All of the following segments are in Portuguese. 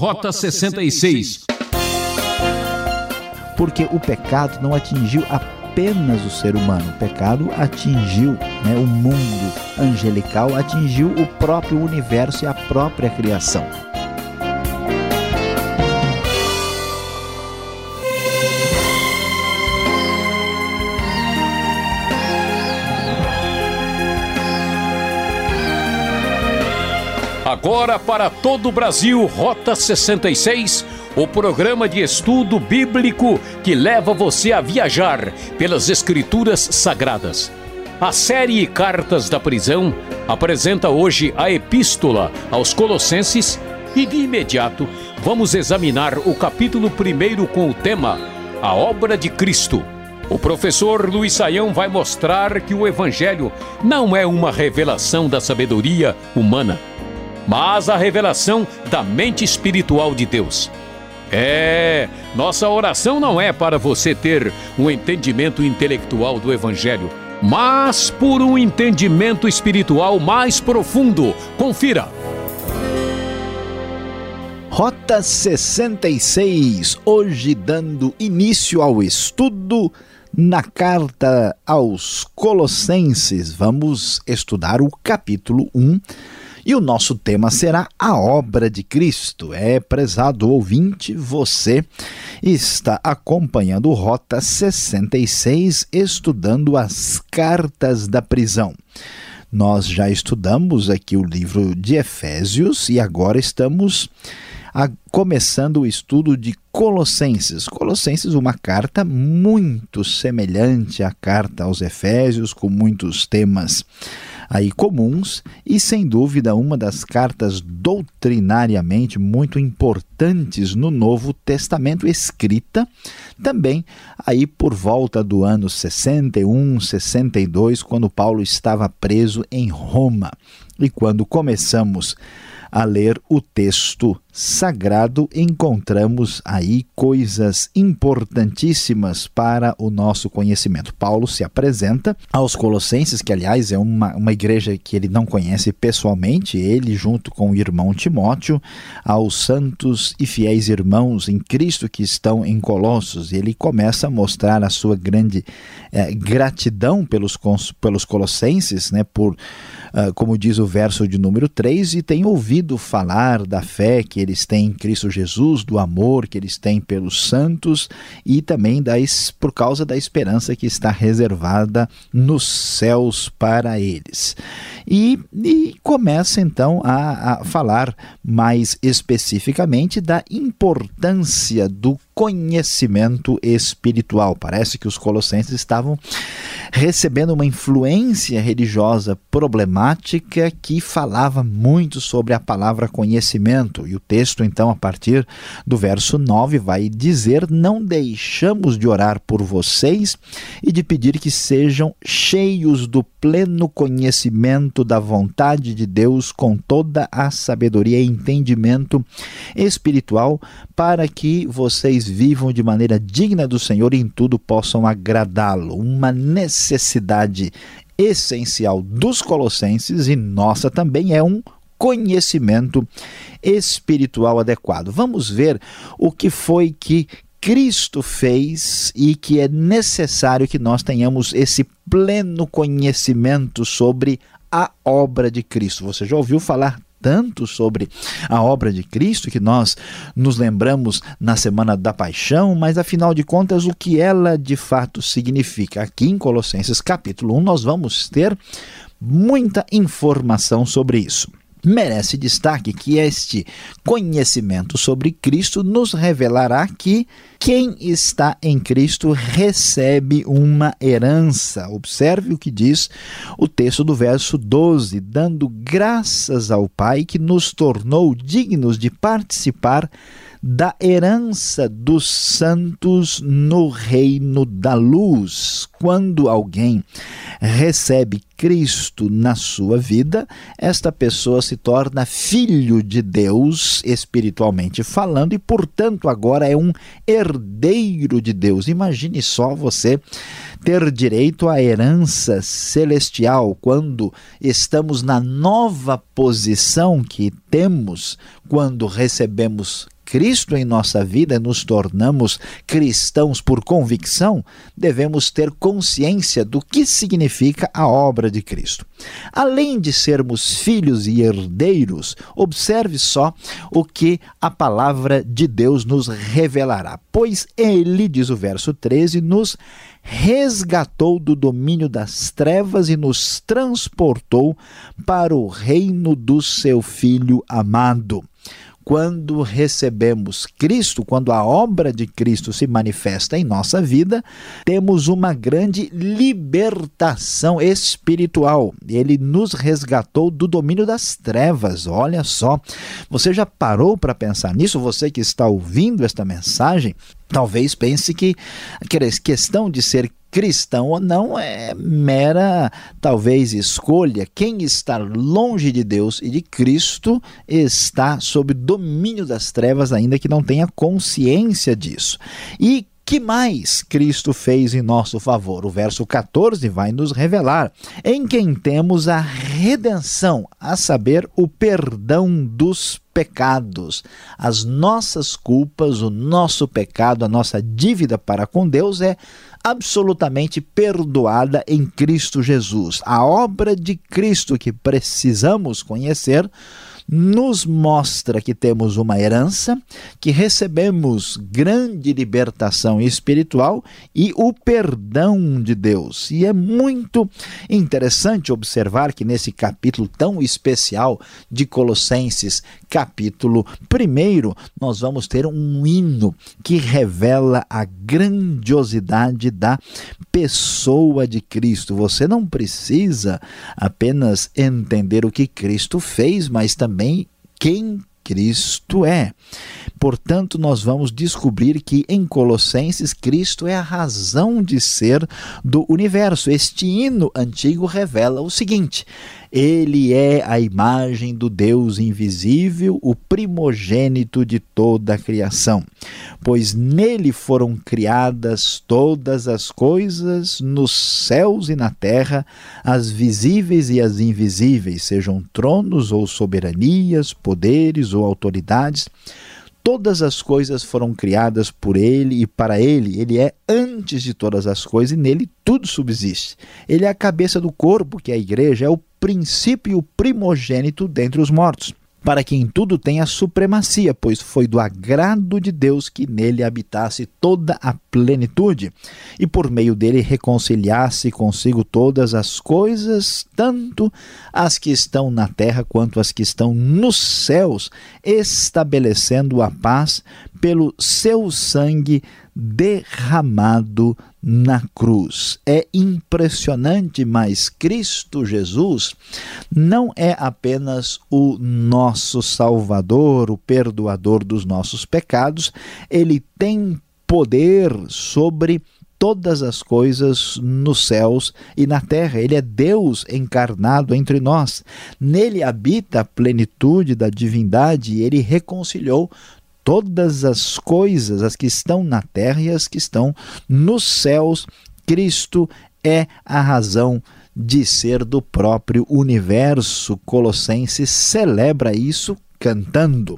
Rota 66. Porque o pecado não atingiu apenas o ser humano, o pecado atingiu né, o mundo angelical, atingiu o próprio universo e a própria criação. Agora para todo o Brasil, Rota 66, o programa de estudo bíblico que leva você a viajar pelas Escrituras Sagradas. A série Cartas da Prisão apresenta hoje a Epístola aos Colossenses e de imediato vamos examinar o capítulo 1 com o tema A Obra de Cristo. O professor Luiz Saião vai mostrar que o Evangelho não é uma revelação da sabedoria humana mas a revelação da mente espiritual de Deus. É, nossa oração não é para você ter um entendimento intelectual do Evangelho, mas por um entendimento espiritual mais profundo. Confira. Rota 66, hoje dando início ao estudo na carta aos Colossenses. Vamos estudar o capítulo 1 e o nosso tema será a obra de Cristo. É, prezado ouvinte, você está acompanhando Rota 66, estudando as cartas da prisão. Nós já estudamos aqui o livro de Efésios e agora estamos a, começando o estudo de Colossenses. Colossenses, uma carta muito semelhante à carta aos Efésios, com muitos temas aí comuns e sem dúvida uma das cartas doutrinariamente muito importantes no Novo Testamento escrita também aí por volta do ano 61, 62, quando Paulo estava preso em Roma. E quando começamos a ler o texto sagrado, encontramos aí coisas importantíssimas para o nosso conhecimento. Paulo se apresenta aos Colossenses, que aliás é uma, uma igreja que ele não conhece pessoalmente, ele junto com o irmão Timóteo, aos santos e fiéis irmãos em Cristo que estão em Colossos. Ele começa a mostrar a sua grande é, gratidão pelos, pelos Colossenses, né, por uh, como diz o verso de número 3, e tem ouvido falar da fé que eles têm em Cristo Jesus, do amor que eles têm pelos santos e também da, por causa da esperança que está reservada nos céus para eles. E, e começa então a, a falar mais especificamente da importância do conhecimento espiritual. Parece que os colossenses estavam recebendo uma influência religiosa problemática que falava muito sobre a palavra conhecimento. E o texto, então, a partir do verso 9, vai dizer: Não deixamos de orar por vocês e de pedir que sejam cheios do pleno conhecimento da vontade de Deus com toda a sabedoria e entendimento espiritual, para que vocês vivam de maneira digna do Senhor e em tudo possam agradá-lo. Uma necessidade essencial dos colossenses e nossa também é um conhecimento espiritual adequado. Vamos ver o que foi que Cristo fez e que é necessário que nós tenhamos esse pleno conhecimento sobre a obra de Cristo. Você já ouviu falar tanto sobre a obra de Cristo que nós nos lembramos na semana da paixão, mas afinal de contas o que ela de fato significa? Aqui em Colossenses capítulo 1 nós vamos ter muita informação sobre isso merece destaque que este conhecimento sobre Cristo nos revelará que quem está em Cristo recebe uma herança. Observe o que diz o texto do verso 12: dando graças ao Pai que nos tornou dignos de participar da herança dos santos no reino da luz. Quando alguém recebe Cristo na sua vida, esta pessoa se torna filho de Deus, espiritualmente falando, e, portanto, agora é um herdeiro de Deus. Imagine só você ter direito à herança celestial quando estamos na nova posição que temos quando recebemos Cristo em nossa vida, nos tornamos cristãos por convicção, devemos ter consciência do que significa a obra de Cristo. Além de sermos filhos e herdeiros, observe só o que a palavra de Deus nos revelará. Pois ele, diz o verso 13, nos resgatou do domínio das trevas e nos transportou para o reino do seu Filho amado quando recebemos Cristo, quando a obra de Cristo se manifesta em nossa vida, temos uma grande libertação espiritual. Ele nos resgatou do domínio das trevas. Olha só, você já parou para pensar nisso? Você que está ouvindo esta mensagem, talvez pense que a questão de ser cristão ou não é mera, talvez, escolha. Quem está longe de Deus e de Cristo está sob domínio das trevas, ainda que não tenha consciência disso. E que mais Cristo fez em nosso favor? O verso 14 vai nos revelar: em quem temos a redenção, a saber, o perdão dos pecados. As nossas culpas, o nosso pecado, a nossa dívida para com Deus é absolutamente perdoada em Cristo Jesus. A obra de Cristo que precisamos conhecer nos mostra que temos uma herança, que recebemos grande libertação espiritual e o perdão de Deus. E é muito interessante observar que nesse capítulo tão especial de Colossenses, capítulo 1, nós vamos ter um hino que revela a grandiosidade da pessoa de Cristo. Você não precisa apenas entender o que Cristo fez, mas também também quem Cristo é. Portanto, nós vamos descobrir que em Colossenses, Cristo é a razão de ser do universo. Este hino antigo revela o seguinte: ele é a imagem do Deus invisível, o primogênito de toda a criação, pois nele foram criadas todas as coisas nos céus e na terra, as visíveis e as invisíveis, sejam tronos ou soberanias, poderes ou autoridades todas as coisas foram criadas por ele e para ele. Ele é antes de todas as coisas e nele tudo subsiste. Ele é a cabeça do corpo, que é a igreja, é o princípio primogênito dentre os mortos, para que em tudo tenha supremacia, pois foi do agrado de Deus que nele habitasse toda a plenitude, e por meio dele reconciliasse consigo todas as coisas, tanto as que estão na terra quanto as que estão nos céus, estabelecendo a paz pelo seu sangue derramado na cruz. É impressionante, mas Cristo Jesus não é apenas o nosso Salvador, o perdoador dos nossos pecados, ele tem poder sobre todas as coisas nos céus e na terra. Ele é Deus encarnado entre nós. Nele habita a plenitude da divindade e ele reconciliou todas as coisas, as que estão na terra e as que estão nos céus. Cristo é a razão de ser do próprio universo. Colossenses celebra isso cantando.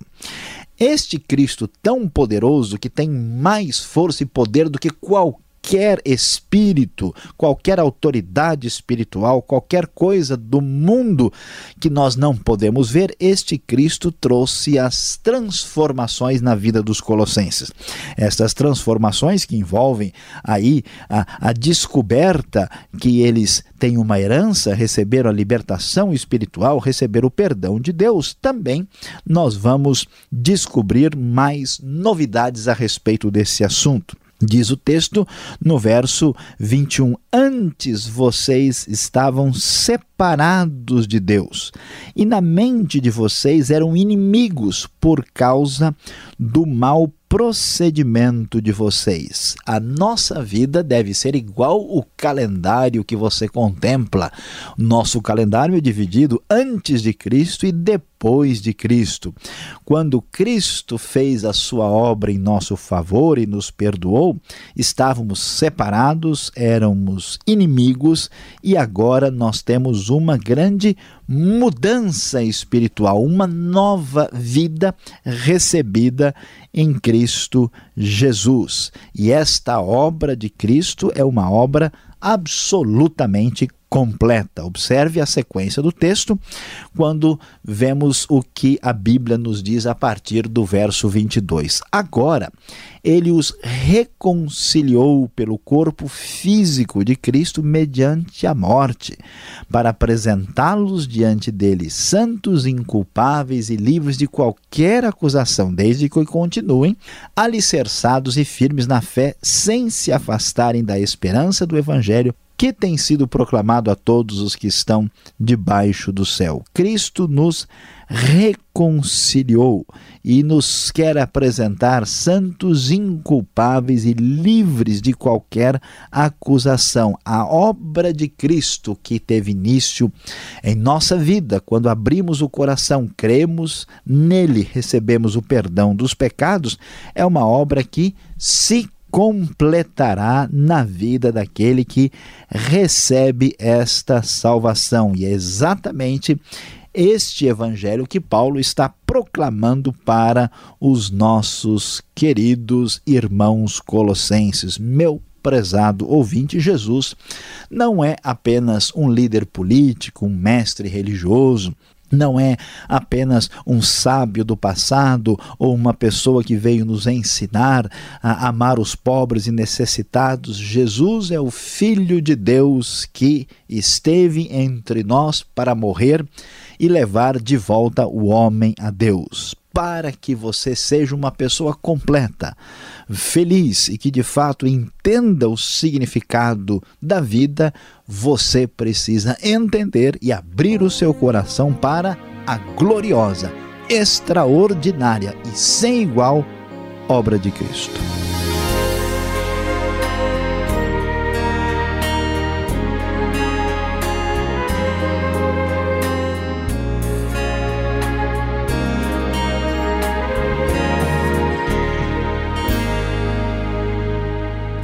Este Cristo tão poderoso, que tem mais força e poder do que qualquer qualquer espírito, qualquer autoridade espiritual, qualquer coisa do mundo que nós não podemos ver, este Cristo trouxe as transformações na vida dos colossenses. Estas transformações que envolvem aí a, a descoberta que eles têm uma herança, receberam a libertação espiritual, receberam o perdão de Deus, também nós vamos descobrir mais novidades a respeito desse assunto. Diz o texto no verso 21: Antes vocês estavam separados de Deus, e na mente de vocês eram inimigos por causa do mal procedimento de vocês. A nossa vida deve ser igual o calendário que você contempla. Nosso calendário é dividido antes de Cristo e depois de Cristo. Quando Cristo fez a sua obra em nosso favor e nos perdoou, estávamos separados, éramos inimigos e agora nós temos uma grande mudança espiritual, uma nova vida recebida em Cristo Jesus. E esta obra de Cristo é uma obra absolutamente completa. Observe a sequência do texto quando vemos o que a Bíblia nos diz a partir do verso 22. Agora, ele os reconciliou pelo corpo físico de Cristo mediante a morte, para apresentá-los diante dele santos, inculpáveis e livres de qualquer acusação, desde que continuem alicerçados e firmes na fé, sem se afastarem da esperança do evangelho que tem sido proclamado a todos os que estão debaixo do céu. Cristo nos reconciliou e nos quer apresentar santos, inculpáveis e livres de qualquer acusação. A obra de Cristo que teve início em nossa vida, quando abrimos o coração, cremos nele, recebemos o perdão dos pecados, é uma obra que se completará na vida daquele que recebe esta salvação. E é exatamente este evangelho que Paulo está proclamando para os nossos queridos irmãos colossenses. Meu prezado ouvinte, Jesus não é apenas um líder político, um mestre religioso, não é apenas um sábio do passado ou uma pessoa que veio nos ensinar a amar os pobres e necessitados. Jesus é o Filho de Deus que esteve entre nós para morrer e levar de volta o homem a Deus para que você seja uma pessoa completa, feliz e que de fato entenda o significado da vida, você precisa entender e abrir o seu coração para a gloriosa, extraordinária e sem igual obra de Cristo.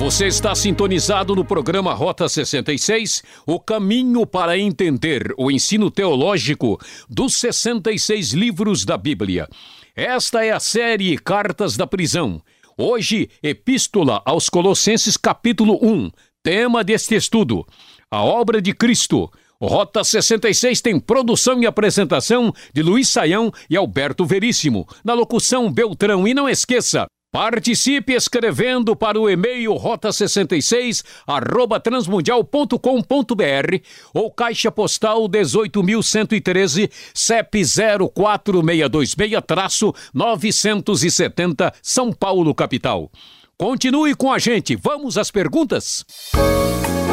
Você está sintonizado no programa Rota 66, o caminho para entender o ensino teológico dos 66 livros da Bíblia. Esta é a série Cartas da Prisão. Hoje, Epístola aos Colossenses, capítulo 1, tema deste estudo: a obra de Cristo. Rota 66 tem produção e apresentação de Luiz Saião e Alberto Veríssimo. Na locução Beltrão. E não esqueça, Participe escrevendo para o e-mail rota66 arroba transmundial.com.br ou caixa postal 18.113 CEP 04626-970 São Paulo, capital. Continue com a gente, vamos às perguntas? Música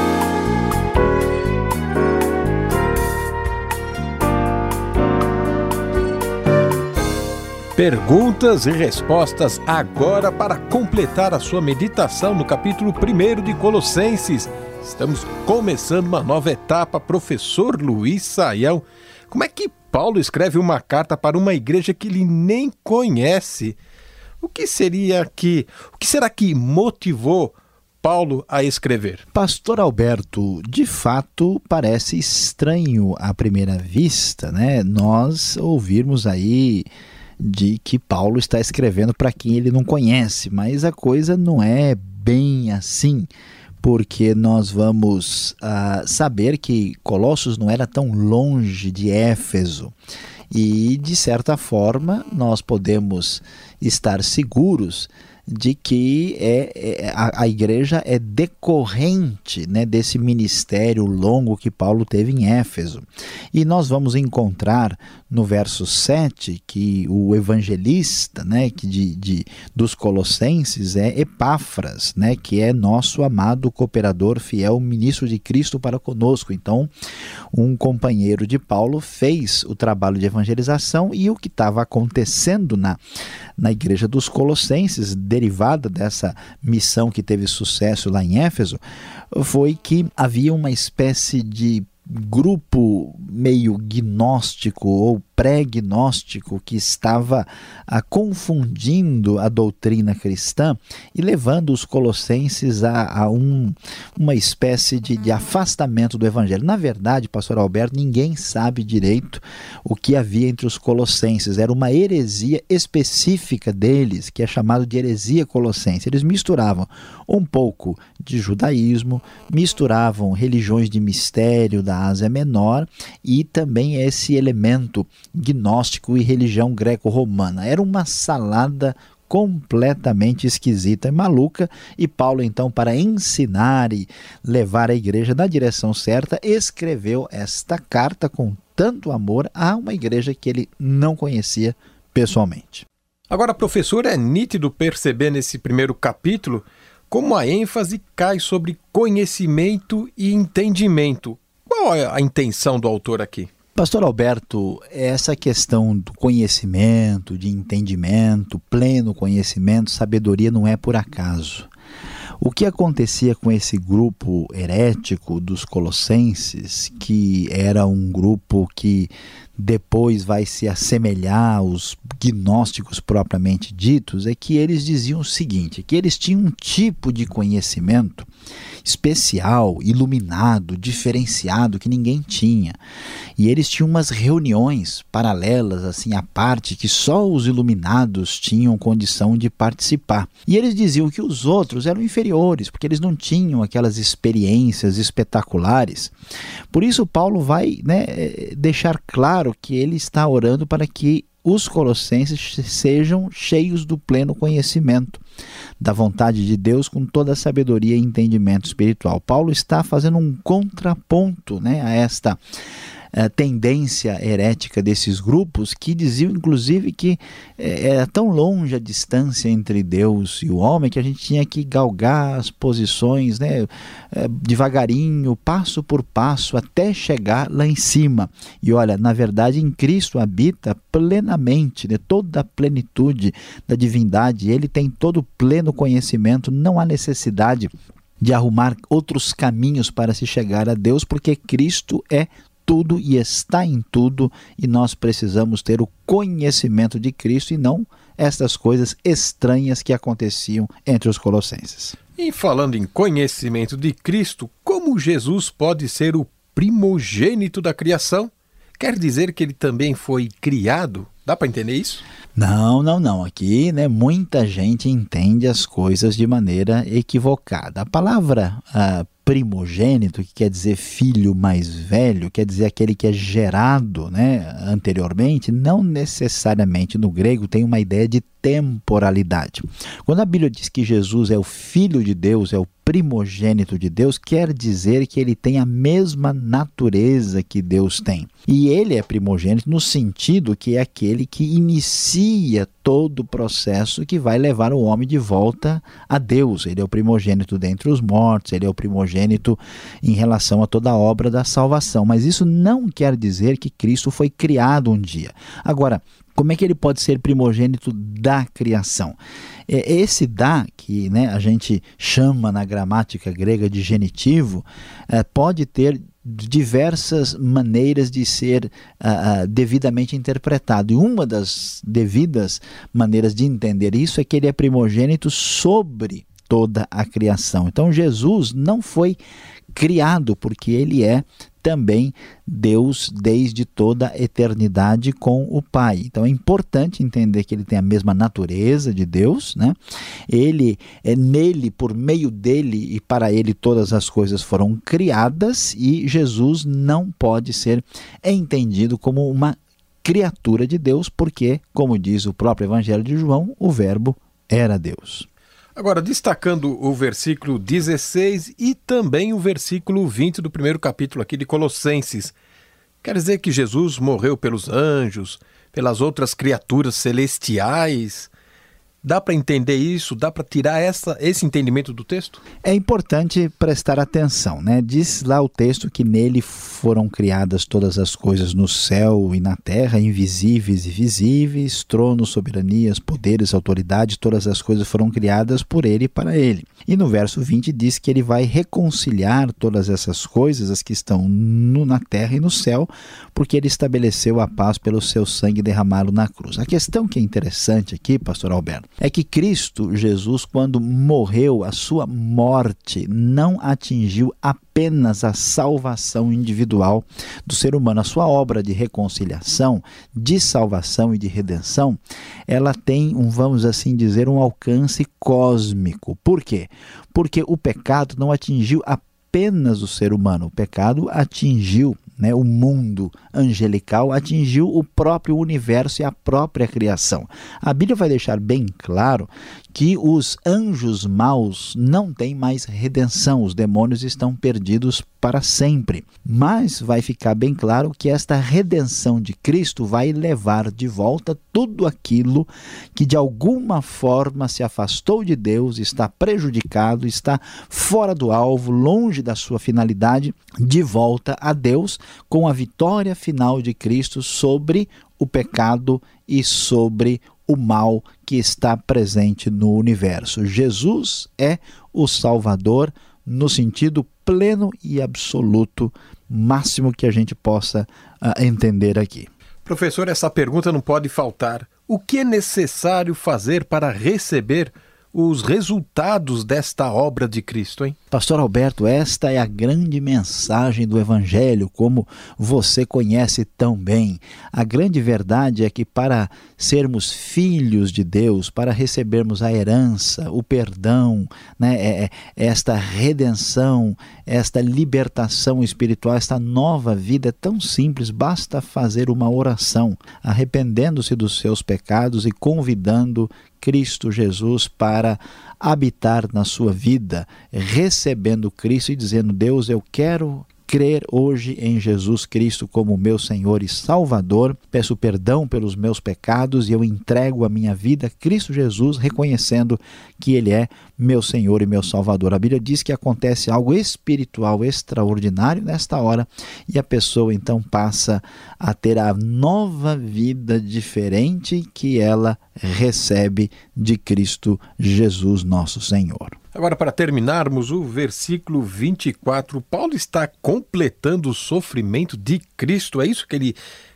Perguntas e respostas agora para completar a sua meditação no capítulo 1 de Colossenses. Estamos começando uma nova etapa. Professor Luiz Saião, como é que Paulo escreve uma carta para uma igreja que ele nem conhece? O que seria que, o que será que motivou Paulo a escrever? Pastor Alberto, de fato parece estranho à primeira vista, né? Nós ouvirmos aí de que Paulo está escrevendo para quem ele não conhece, mas a coisa não é bem assim, porque nós vamos uh, saber que Colossos não era tão longe de Éfeso E, de certa forma, nós podemos estar seguros de que é, é a, a, igreja é decorrente né, desse ministério longo que Paulo teve em Éfeso. E nós vamos encontrar no verso 7 que o evangelista né, que de, de, dos Colossenses é Epáfras, né, que é nosso amado cooperador fiel, ministro de Cristo para conosco. Então, um companheiro de Paulo fez o trabalho de evangelização e o que estava acontecendo na, na igreja dos Colossenses, derivada dessa missão que teve sucesso lá em Éfeso, foi que havia uma espécie de grupo meio gnóstico ou pré-gnóstico que estava a, ah, confundindo a doutrina cristã e levando os colossenses a, a um, uma espécie de, de, afastamento do evangelho. Na verdade, pastor Alberto, ninguém sabe direito o que havia entre os colossenses. Era uma heresia específica deles, que é chamado de heresia colossense. Eles misturavam um pouco de judaísmo, misturavam religiões de mistério da Ásia Menor e também esse elemento gnóstico e religião greco-romana. Era uma salada completamente esquisita e maluca, e Paulo, então, para ensinar e levar a igreja na direção certa, escreveu esta carta com tanto amor a uma igreja que ele não conhecia pessoalmente. Agora, professor, é nítido perceber nesse primeiro capítulo como a ênfase cai sobre conhecimento e entendimento. Qual é a intenção do autor aqui? Pastor Alberto, essa questão do conhecimento, de entendimento, pleno conhecimento, sabedoria não é por acaso. O que acontecia com esse grupo herético dos Colossenses, que era um grupo que depois vai se assemelhar aos gnósticos propriamente ditos, é que eles diziam o seguinte: que eles tinham um tipo de conhecimento especial, iluminado, diferenciado que ninguém tinha. E eles tinham umas reuniões paralelas, assim, à parte, que só os iluminados tinham condição de participar. E eles diziam que os outros eram inferiores, porque eles não tinham aquelas experiências espetaculares. Por isso, Paulo vai né, deixar claro que ele está orando para que os colossenses sejam cheios do pleno conhecimento da vontade de Deus com toda a sabedoria e entendimento espiritual. Paulo está fazendo um contraponto né, a esta tendência herética desses grupos que diziam, inclusive, que é, era tão longe a distância entre Deus e o homem que a gente tinha que galgar as posições né, é, devagarinho, passo por passo, até chegar lá em cima. E olha, na verdade, em Cristo habita plenamente, né, toda a plenitude da divindade, ele tem todo o pleno conhecimento, não há necessidade de arrumar outros caminhos para se chegar a Deus, porque Cristo é tudo e está em tudo, e nós precisamos ter o conhecimento de Cristo e não estas coisas estranhas que aconteciam entre os colossenses. E falando em conhecimento de Cristo, como Jesus pode ser o primogênito da criação? Quer dizer que ele também foi criado? Dá para entender isso? Não, não, não. Aqui, né, muita gente entende as coisas de maneira equivocada. A palavra ah, primogênito, que quer dizer filho mais velho, quer dizer aquele que é gerado né, anteriormente, não necessariamente no grego tem uma ideia de temporalidade. Quando a Bíblia diz que Jesus é o Filho de Deus, é o primogênito de Deus, quer dizer que ele tem a mesma natureza que Deus tem. E ele é primogênito no sentido que é aquele que inicia todo o processo que vai levar o homem de volta a Deus. Ele é o primogênito dentre os mortos, ele é o primogênito em relação a toda a obra da salvação. Mas isso não quer dizer que Cristo foi criado um dia. Agora, como é que ele pode ser primogênito da criação? É, esse da, que né, a gente chama na gramática grega de genitivo, é, pode ter diversas maneiras de ser uh, devidamente interpretado. E uma das devidas maneiras de entender isso é que ele é primogênito sobre toda a criação. Então Jesus não foi criado porque ele é também Deus desde toda a eternidade com o Pai. Então é importante entender que ele tem a mesma natureza de Deus, né? Ele é nele, por meio dele e para ele todas as coisas foram criadas e Jesus não pode ser entendido como uma criatura de Deus, porque, como diz o próprio Evangelho de João, o Verbo era Deus. Agora, destacando o versículo 16 e também o versículo 20 do primeiro capítulo aqui de Colossenses. Quer dizer que Jesus morreu pelos anjos, pelas outras criaturas celestiais, Dá para entender isso? Dá para tirar essa, esse entendimento do texto? É importante prestar atenção, né? Diz lá o texto que nele foram criadas todas as coisas no céu e na terra, invisíveis e visíveis, tronos, soberanias, poderes, autoridades, todas as coisas foram criadas por ele e para ele. E no verso 20 diz que ele vai reconciliar todas essas coisas, as que estão no, na terra e no céu, porque ele estabeleceu a paz pelo seu sangue derramado na cruz. A questão que é interessante aqui, pastor Alberto, é que Cristo Jesus, quando morreu, a sua morte não atingiu apenas a salvação individual do ser humano. A sua obra de reconciliação, de salvação e de redenção, ela tem, um, vamos assim dizer, um alcance cósmico. Por quê? Porque o pecado não atingiu apenas o ser humano, o pecado atingiu né, o mundo angelical, atingiu o próprio universo e a própria criação. A Bíblia vai deixar bem claro que os anjos maus não têm mais redenção, os demônios estão perdidos para sempre. Mas vai ficar bem claro que esta redenção de Cristo vai levar de volta tudo aquilo que de alguma forma se afastou de Deus, está prejudicado, está fora do alvo, longe da sua finalidade, de volta a Deus com a vitória final de Cristo sobre o pecado e sobre o mal que está presente no universo. Jesus é o Salvador no sentido pleno e absoluto, máximo que a gente possa uh, entender aqui. Professor, essa pergunta não pode faltar. O que é necessário fazer para receber os resultados desta obra de Cristo, hein? Pastor Alberto, esta é a grande mensagem do Evangelho, como você conhece tão bem. A grande verdade é que para sermos filhos de Deus, para recebermos a herança, o perdão, né, é, é, esta redenção, esta libertação espiritual, esta nova vida é tão simples, basta fazer uma oração, arrependendo-se dos seus pecados e convidando Cristo Jesus para habitar na sua vida, recebendo Cristo e dizendo: Deus, eu quero crer hoje em Jesus Cristo como meu Senhor e Salvador, peço perdão pelos meus pecados e eu entrego a minha vida a Cristo Jesus, reconhecendo que Ele é meu Senhor e meu Salvador. A Bíblia diz que acontece algo espiritual extraordinário nesta hora e a pessoa então passa a ter a nova vida diferente que ela recebe de Cristo Jesus, nosso Senhor. Agora, para terminarmos o versículo 24, Paulo está completando o sofrimento de Cristo. É isso que ele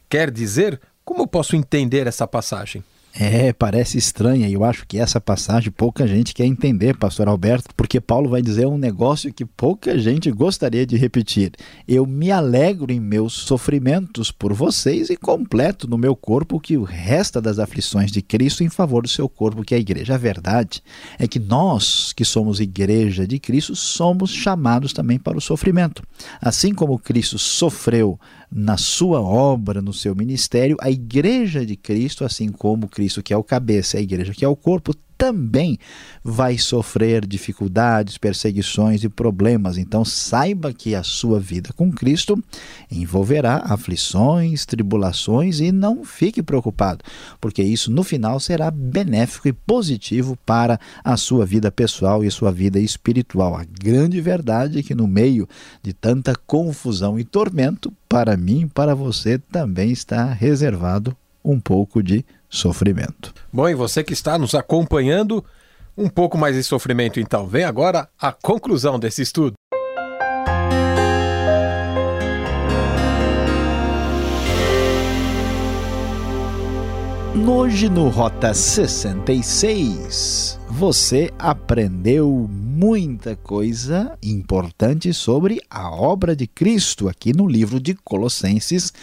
quer dizer? Como eu posso entender essa passagem? É, parece estranha e eu acho que essa passagem pouca gente quer entender, pastor Alberto, porque Paulo vai dizer um negócio que pouca gente gostaria de repetir. Eu me alegro em meus sofrimentos por vocês e completo no meu corpo que o resta das aflições de Cristo em favor do seu corpo, que é a igreja. A verdade é que nós, que somos igreja de Cristo, somos chamados também para o sofrimento. Assim como Cristo sofreu na sua obra, no seu ministério, a igreja de Cristo, assim como Cristo que é o cabeça, a igreja que é o corpo, também vai sofrer dificuldades, perseguições e problemas. Então, saiba que a sua vida com Cristo envolverá aflições, tribulações e não fique preocupado, porque isso no final será benéfico e positivo para a sua vida pessoal e sua vida espiritual. A grande verdade é que no meio de tanta confusão e tormento, para mim para você também está reservado um pouco de sofrimento. Bom, e você que está nos acompanhando, um pouco mais de sofrimento então. Vem agora a conclusão desse estudo. Hoje no Rota 66, você aprendeu muita coisa importante sobre a obra de Cristo aqui no livro de Colossenses,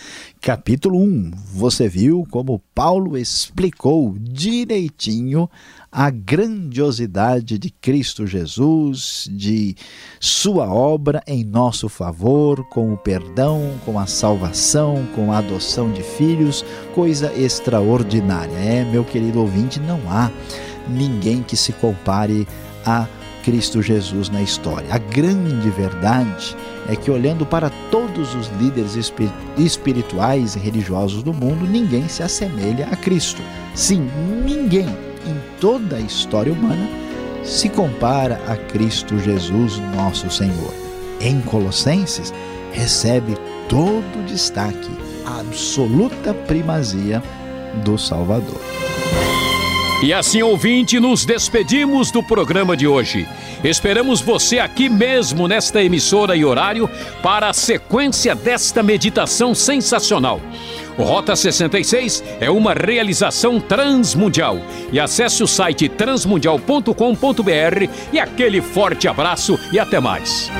capítulo 1. Você viu como Paulo explicou direitinho a grandiosidade de Cristo Jesus, de sua obra em nosso favor, com o perdão, com a salvação, com a adoção de filhos, coisa extraordinária. É, meu querido ouvinte, não há ninguém que se compare a Cristo Jesus na história. A grande verdade é que, olhando para todos os líderes espirituais e religiosos do mundo, ninguém se assemelha a Cristo. Sim, ninguém em toda a história humana se compara a Cristo Jesus, nosso Senhor. Em Colossenses, recebe todo o destaque, a absoluta primazia do Salvador. E assim, ouvinte, nos despedimos do programa de hoje. Esperamos você aqui mesmo nesta emissora e horário para a sequência desta meditação sensacional. Rota 66 é uma realização transmundial. E acesse o site transmundial.com.br e aquele forte abraço e até mais.